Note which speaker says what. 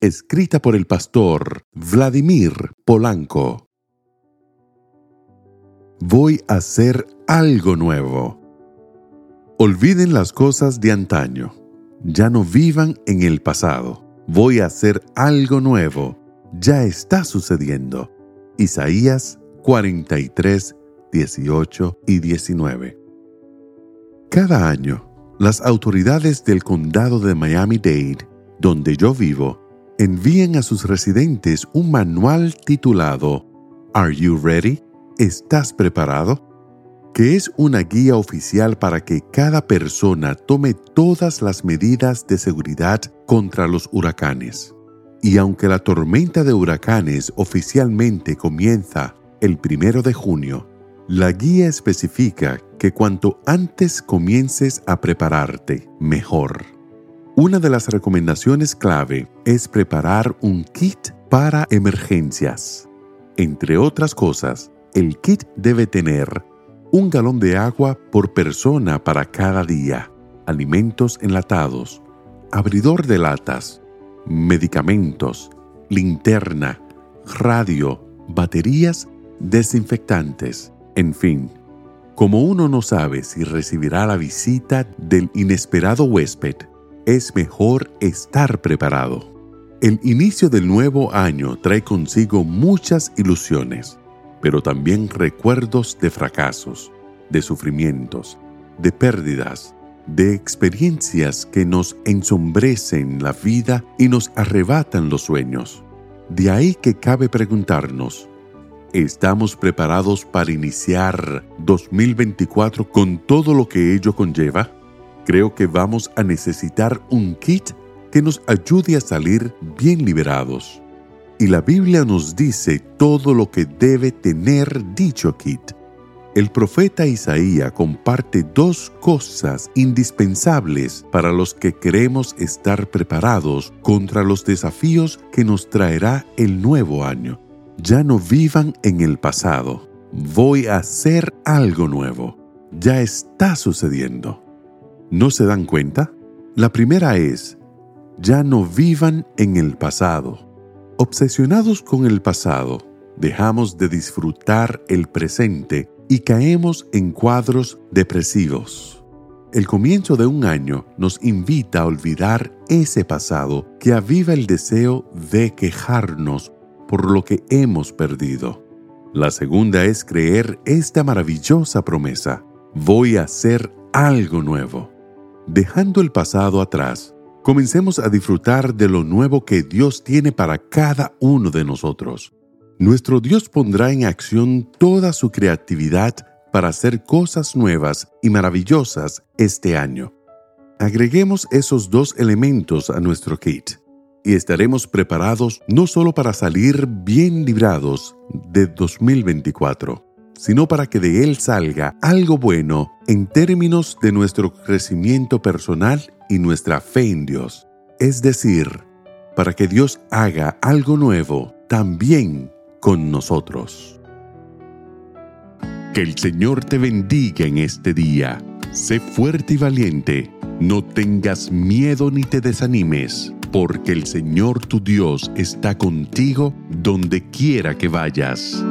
Speaker 1: escrita por el pastor Vladimir Polanco. Voy a hacer algo nuevo. Olviden las cosas de antaño. Ya no vivan en el pasado. Voy a hacer algo nuevo. Ya está sucediendo. Isaías 43, 18 y 19. Cada año, las autoridades del condado de Miami-Dade, donde yo vivo, envían a sus residentes un manual titulado Are You Ready? ¿Estás preparado? que es una guía oficial para que cada persona tome todas las medidas de seguridad contra los huracanes. Y aunque la tormenta de huracanes oficialmente comienza el primero de junio, la guía especifica que cuanto antes comiences a prepararte, mejor. Una de las recomendaciones clave es preparar un kit para emergencias. Entre otras cosas, el kit debe tener un galón de agua por persona para cada día, alimentos enlatados, abridor de latas, medicamentos, linterna, radio, baterías, desinfectantes, en fin, como uno no sabe si recibirá la visita del inesperado huésped, es mejor estar preparado. El inicio del nuevo año trae consigo muchas ilusiones, pero también recuerdos de fracasos, de sufrimientos, de pérdidas, de experiencias que nos ensombrecen la vida y nos arrebatan los sueños. De ahí que cabe preguntarnos, ¿Estamos preparados para iniciar 2024 con todo lo que ello conlleva? Creo que vamos a necesitar un kit que nos ayude a salir bien liberados. Y la Biblia nos dice todo lo que debe tener dicho kit. El profeta Isaías comparte dos cosas indispensables para los que queremos estar preparados contra los desafíos que nos traerá el nuevo año. Ya no vivan en el pasado. Voy a hacer algo nuevo. Ya está sucediendo. ¿No se dan cuenta? La primera es, ya no vivan en el pasado. Obsesionados con el pasado, dejamos de disfrutar el presente y caemos en cuadros depresivos. El comienzo de un año nos invita a olvidar ese pasado que aviva el deseo de quejarnos por lo que hemos perdido. La segunda es creer esta maravillosa promesa. Voy a hacer algo nuevo. Dejando el pasado atrás, comencemos a disfrutar de lo nuevo que Dios tiene para cada uno de nosotros. Nuestro Dios pondrá en acción toda su creatividad para hacer cosas nuevas y maravillosas este año. Agreguemos esos dos elementos a nuestro kit y estaremos preparados no solo para salir bien librados de 2024, sino para que de él salga algo bueno en términos de nuestro crecimiento personal y nuestra fe en Dios. Es decir, para que Dios haga algo nuevo también con nosotros. Que el Señor te bendiga en este día. Sé fuerte y valiente. No tengas miedo ni te desanimes porque el Señor tu Dios está contigo donde quiera que vayas.